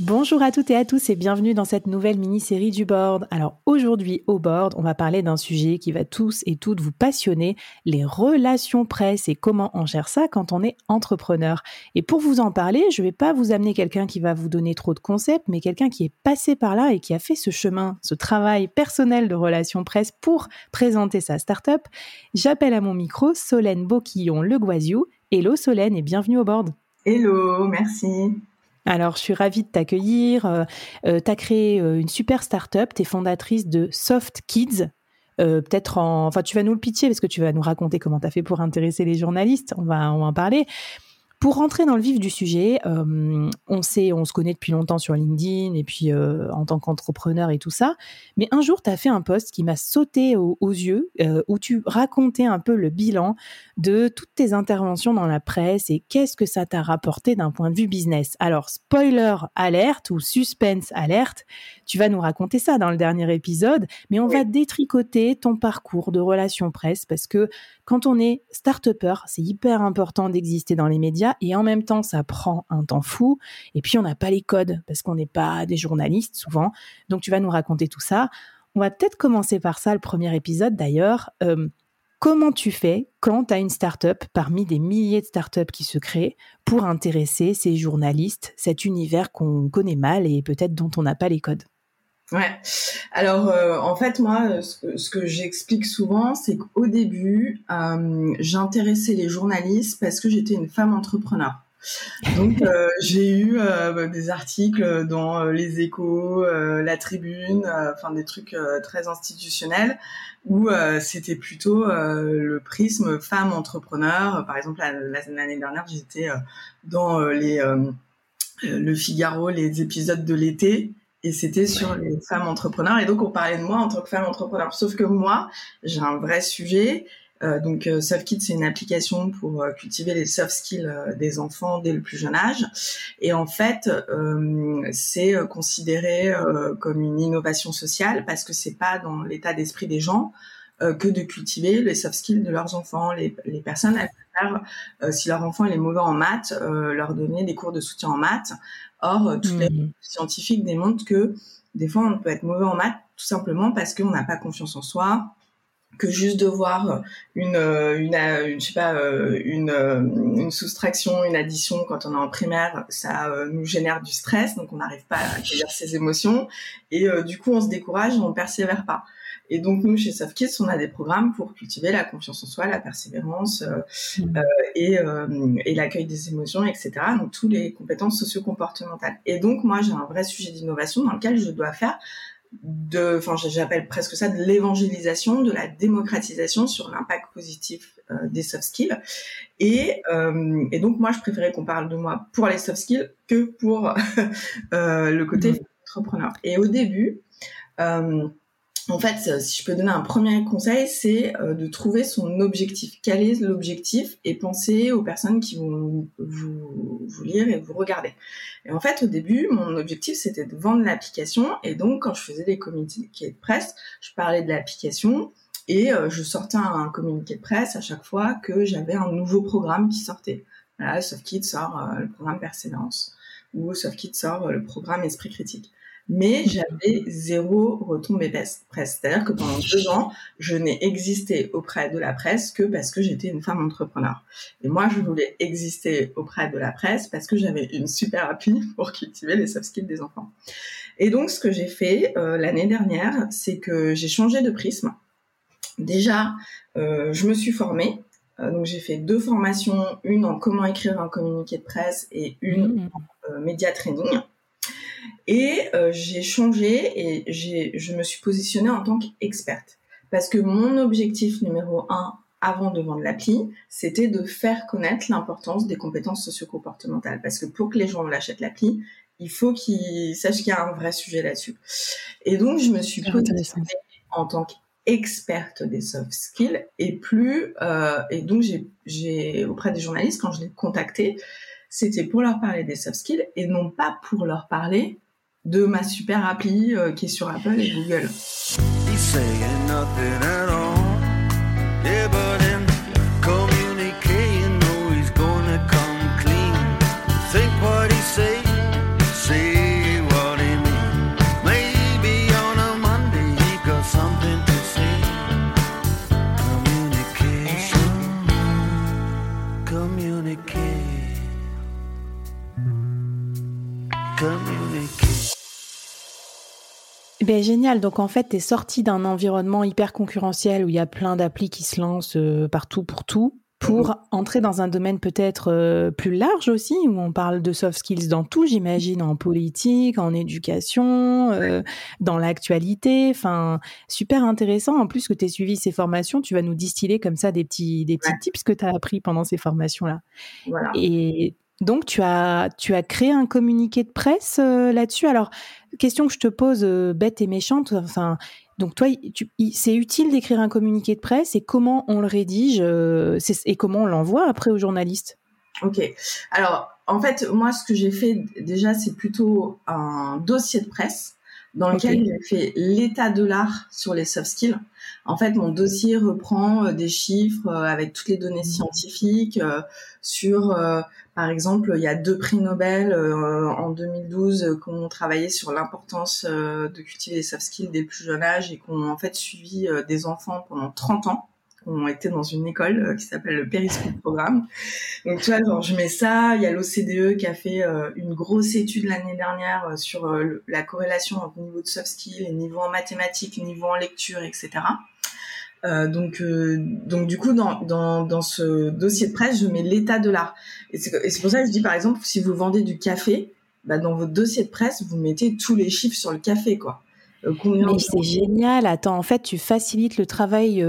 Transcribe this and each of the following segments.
Bonjour à toutes et à tous et bienvenue dans cette nouvelle mini-série du board. Alors aujourd'hui au board, on va parler d'un sujet qui va tous et toutes vous passionner, les relations presse et comment on gère ça quand on est entrepreneur. Et pour vous en parler, je ne vais pas vous amener quelqu'un qui va vous donner trop de concepts, mais quelqu'un qui est passé par là et qui a fait ce chemin, ce travail personnel de relations presse pour présenter sa start-up. J'appelle à mon micro Solène Boquillon-Le Guaziou. Hello Solène et bienvenue au board. Hello, merci. Alors, je suis ravie de t'accueillir. Euh, euh, tu as créé euh, une super start-up, tu es fondatrice de Soft Kids. Peut-être en. Enfin, tu vas nous le pitcher parce que tu vas nous raconter comment tu as fait pour intéresser les journalistes. On va en parler. Pour rentrer dans le vif du sujet, euh, on sait, on se connaît depuis longtemps sur LinkedIn et puis euh, en tant qu'entrepreneur et tout ça. Mais un jour, tu as fait un post qui m'a sauté aux, yeux euh, où tu racontais un peu le bilan de toutes tes interventions dans la presse et qu'est-ce que ça t'a rapporté d'un point de vue business. Alors, spoiler alerte ou suspense alerte, tu vas nous raconter ça dans le dernier épisode, mais on va détricoter ton parcours de relations presse parce que quand on est start-upper, c'est hyper important d'exister dans les médias et en même temps, ça prend un temps fou. Et puis, on n'a pas les codes parce qu'on n'est pas des journalistes souvent. Donc, tu vas nous raconter tout ça. On va peut-être commencer par ça, le premier épisode d'ailleurs. Euh, comment tu fais quand tu as une start-up parmi des milliers de start-up qui se créent pour intéresser ces journalistes, cet univers qu'on connaît mal et peut-être dont on n'a pas les codes? Ouais. Alors euh, en fait moi ce que, j'explique souvent c'est qu'au début euh, j'intéressais les journalistes parce que j'étais une femme entrepreneur. Donc euh, j'ai eu des articles dans les Échos, la Tribune, enfin des trucs très institutionnels où c'était plutôt le prisme femme entrepreneur. Par exemple l'année dernière j'étais dans les le Figaro, les épisodes de l'été et c'était sur les femmes entrepreneurs. Et donc, on parlait de moi en tant que femme entrepreneur. Sauf que moi, j'ai un vrai sujet. Euh, donc, euh, SoftKit, c'est une application pour euh, cultiver les soft skills euh, des enfants dès le plus jeune âge. Et en fait, c'est considéré comme une innovation sociale parce que c'est pas dans l'état d'esprit des gens que de cultiver les soft skills de leurs enfants. Les, les personnes, elles préfèrent, si leur enfant est mauvais en maths, leur donner des cours de soutien en maths. Or, euh, tous les mmh. scientifiques démontrent que des fois, on peut être mauvais en maths tout simplement parce qu'on n'a pas confiance en soi, que juste de voir une, euh, une, euh, une je sais pas, une, une soustraction, une addition quand on est en primaire, ça nous génère du stress, donc on n'arrive pas à accueillir ses émotions et du coup on se décourage, on ne persévère pas. Et donc nous chez SoftKids, on a des programmes pour cultiver la confiance en soi, la persévérance euh, mmh. euh, et, euh, et l'accueil des émotions, etc. Donc toutes les compétences socio-comportementales. Et donc moi j'ai un vrai sujet d'innovation dans lequel je dois faire de, enfin j'appelle presque ça de l'évangélisation, de la démocratisation sur l'impact positif euh, des soft skills. Et, euh, et donc moi je préférais qu'on parle de moi pour les soft skills que pour euh, le côté mmh. entrepreneur. Et au début, en fait, euh, si je peux donner un premier conseil, c'est euh, de trouver son objectif. Quel est l'objectif Et penser aux personnes qui vont vous, vous, lire et vous regarder. Et en fait, au début, mon objectif, c'était de vendre l'application. Et donc, quand je faisais des communiqués de presse, je parlais de l'application et euh, je sortais un communiqué de presse à chaque fois que j'avais un nouveau programme qui sortait. Voilà, SoftKit sort le programme Persévérance ou SoftKit sort le programme Esprit Critique. Mais j'avais zéro retombée presse. C'est-à-dire que pendant deux ans, je n'ai existé auprès de la presse que parce que j'étais une femme entrepreneur. Et moi, je voulais exister auprès de la presse parce que j'avais une super appli pour cultiver les soft skills des enfants. Et donc, ce que j'ai fait euh, l'année dernière, c'est que j'ai changé de prisme. Déjà, euh, je me suis formée. Euh, donc, j'ai fait deux formations, une en comment écrire un communiqué de presse et une mmh. en média training. Et euh, j'ai changé et j'ai, je me suis positionnée en tant qu'experte. Parce que mon objectif numéro un avant de vendre l'appli, c'était de faire connaître l'importance des compétences socio-comportementales. Parce que pour que les gens l'achètent l'appli, il faut qu'ils sachent qu'il y a un vrai sujet là-dessus. Et donc, je me suis positionnée en tant qu'experte des soft skills et plus, euh, et donc j'ai, j'ai, auprès des journalistes, quand je les contactais, c'était pour leur parler des soft skills et non pas pour leur parler de ma super appli euh, qui est sur Apple et Google. Ben, génial. Donc, en fait, tu es sorti d'un environnement hyper concurrentiel où il y a plein d'applis qui se lancent euh, partout pour tout pour entrer dans un domaine peut-être euh, plus large aussi, où on parle de soft skills dans tout, j'imagine, en politique, en éducation, euh, dans l'actualité. Enfin, super intéressant. En plus que tu suivi ces formations, tu vas nous distiller comme ça des petits, des petits tips que tu as appris pendant ces formations-là. Voilà. Et donc, tu as, tu créé un communiqué de presse là-dessus. Alors, question que je te pose, euh, bête et méchante, enfin, donc toi, c'est utile d'écrire un communiqué de presse et comment on le rédige euh, et comment on l'envoie après aux journalistes? Ok. Alors, en fait, moi, ce que j'ai fait déjà, c'est plutôt un dossier de presse dans lequel j'ai fait l'état de l'art sur les soft skills. En fait, mon dossier reprend euh, des chiffres avec toutes les données mmh. scientifiques sur par exemple, il y a deux prix Nobel euh, en 2012 euh, qui ont travaillé sur l'importance euh, de cultiver les soft skills dès le plus jeune âge et qui ont en fait suivi des enfants pendant 30 ans ont été dans une école qui s'appelle le Periscope Programme. Donc tu vois, genre, je mets ça. Il y a l'OCDE qui a fait une grosse étude l'année dernière sur la corrélation entre niveau de soft skills, niveau en mathématiques, niveau en lecture, etc. Euh, donc, euh, donc du coup, dans, dans, dans, ce dossier de presse, je mets l'état de l'art. Et c'est pour ça que je dis, par exemple, si vous vendez du café, bah, dans votre dossier de presse, vous mettez tous les chiffres sur le café, quoi. Euh, Mais c'est génial. Attends, en fait, tu facilites le travail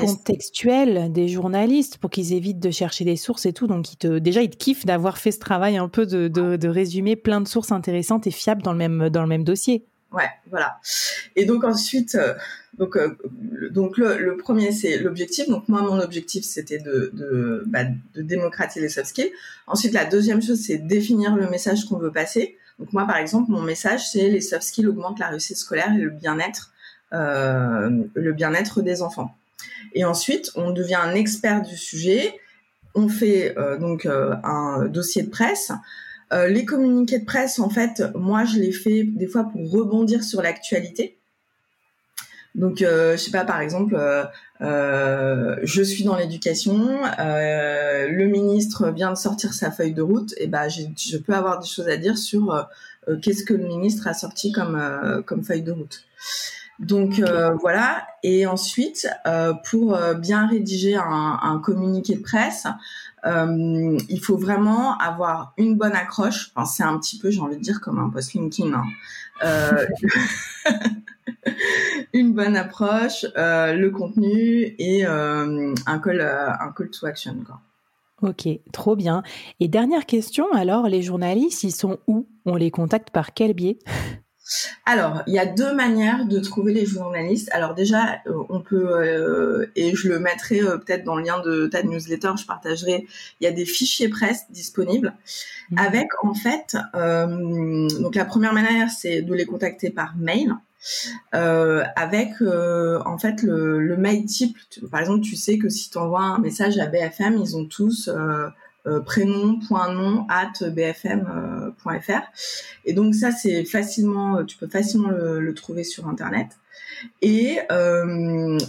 contextuel des journalistes pour qu'ils évitent de chercher des sources et tout. Donc, ils te, déjà, ils te kiffent d'avoir fait ce travail un peu de, de, de résumer plein de sources intéressantes et fiables dans le même, dans le même dossier. Ouais, voilà. Et donc ensuite, donc, euh, donc le, premier, c'est l'objectif. Donc moi, mon objectif, c'était bah, de démocratiser les soft skills. Ensuite, la deuxième chose, c'est définir le message qu'on veut passer. Donc moi, par exemple, mon message, c'est les soft skills augmentent la réussite scolaire et le bien-être, euh, le bien-être des enfants. Et ensuite, on devient un expert du sujet. On fait euh, donc euh, un dossier de presse. Euh, les communiqués de presse, en fait, moi, je les fais des fois pour rebondir sur l'actualité. Donc, euh, je sais pas, par exemple, euh, euh, je suis dans l'éducation, le ministre vient de sortir sa feuille de route, et ben, je peux avoir des choses à dire sur qu'est-ce que le ministre a sorti comme comme feuille de route. Donc voilà. Et ensuite, pour bien rédiger un, un, communiqué de presse, il faut vraiment avoir une bonne accroche. Enfin, c'est un petit peu, j'ai envie de dire, comme un post LinkedIn. Hein. une bonne approche, euh, le contenu et euh, un, call, euh, to action. Ok, trop bien. Et dernière question, alors les journalistes, ils sont où? On les contacte par quel biais? Alors, il y a deux manières de trouver les journalistes. Alors déjà, on peut, et je le mettrai peut-être dans le lien de ta newsletter, je partagerai, il y a des fichiers presse disponibles mmh. avec en fait, donc la première manière, c'est de les contacter par mail. Euh, avec euh, en fait le, le mail type. par exemple, tu sais que si tu envoies un message à BFM, ils ont tous euh, prénom.nom at bfm.fr. Et donc ça, c'est facilement, tu peux facilement le, trouver sur Internet. Et,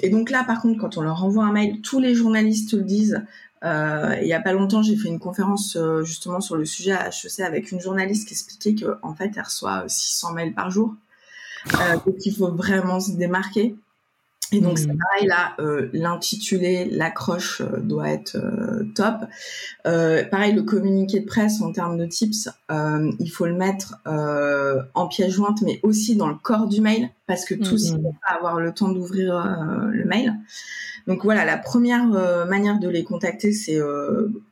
et donc là, par contre, quand on leur envoie un mail, tous les journalistes le disent. Euh, il y a pas longtemps, j'ai fait une conférence justement sur le sujet à HEC avec une journaliste qui expliquait qu'en fait, elle reçoit 600 mails par jour. Euh, donc il faut vraiment se démarquer. Et donc c'est hmm. pareil là, euh, l'intitulé, l'accroche euh, doit être euh, top. Euh, pareil le communiqué de presse en termes de tips, il faut le mettre en pièce jointe, mais aussi dans le corps du mail parce que tous ne vont pas avoir le temps d'ouvrir le mail. Donc voilà, la première manière de les contacter c'est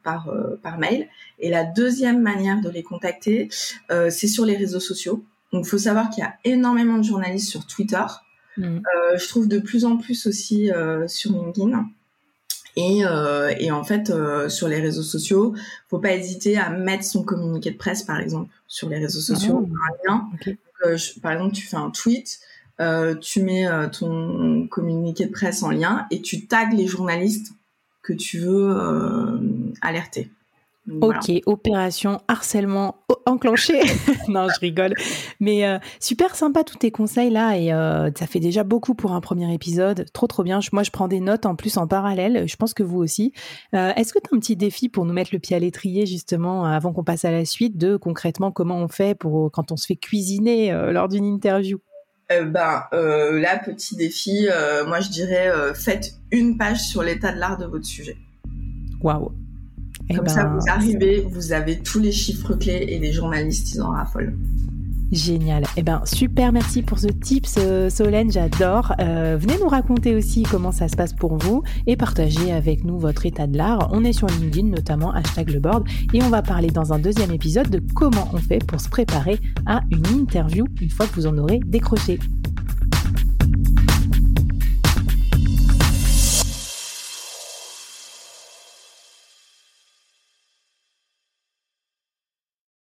par par mail, et la deuxième manière de les contacter c'est sur les réseaux sociaux. Donc, il faut savoir qu'il y a énormément de journalistes sur Twitter. Mm. Euh, je trouve de plus en plus aussi euh, sur LinkedIn. Et, euh, et en fait, sur les réseaux sociaux, faut pas hésiter à mettre son communiqué de presse, par exemple, sur les réseaux sociaux, oh. un lien. par exemple, tu fais un tweet, tu mets ton communiqué de presse en lien et tu tags les journalistes que tu veux alerter. Ok, opération harcèlement enclenchée. non, je rigole. Mais euh, super sympa tous tes conseils là et euh, ça fait déjà beaucoup pour un premier épisode. Trop trop bien. Moi, je prends des notes en plus en parallèle. Je pense que vous aussi. Euh, est-ce que tu as un petit défi pour nous mettre le pied à l'étrier justement avant qu'on passe à la suite de concrètement comment on fait pour quand on se fait cuisiner lors d'une interview? Ben là, petit défi, moi je dirais faites une page sur l'état de l'art de votre sujet. Waouh eh Comme ça, ben, vous arrivez, vous avez tous les chiffres clés et les journalistes, ils en raffolent. Génial. Eh ben super, merci pour ce tips, Solène, j'adore. Euh, venez nous raconter aussi comment ça se passe pour vous et partagez avec nous votre état de l'art. On est sur LinkedIn notamment, hashtag le board, et on va parler dans un deuxième épisode de comment on fait pour se préparer à une interview une fois que vous en aurez décroché.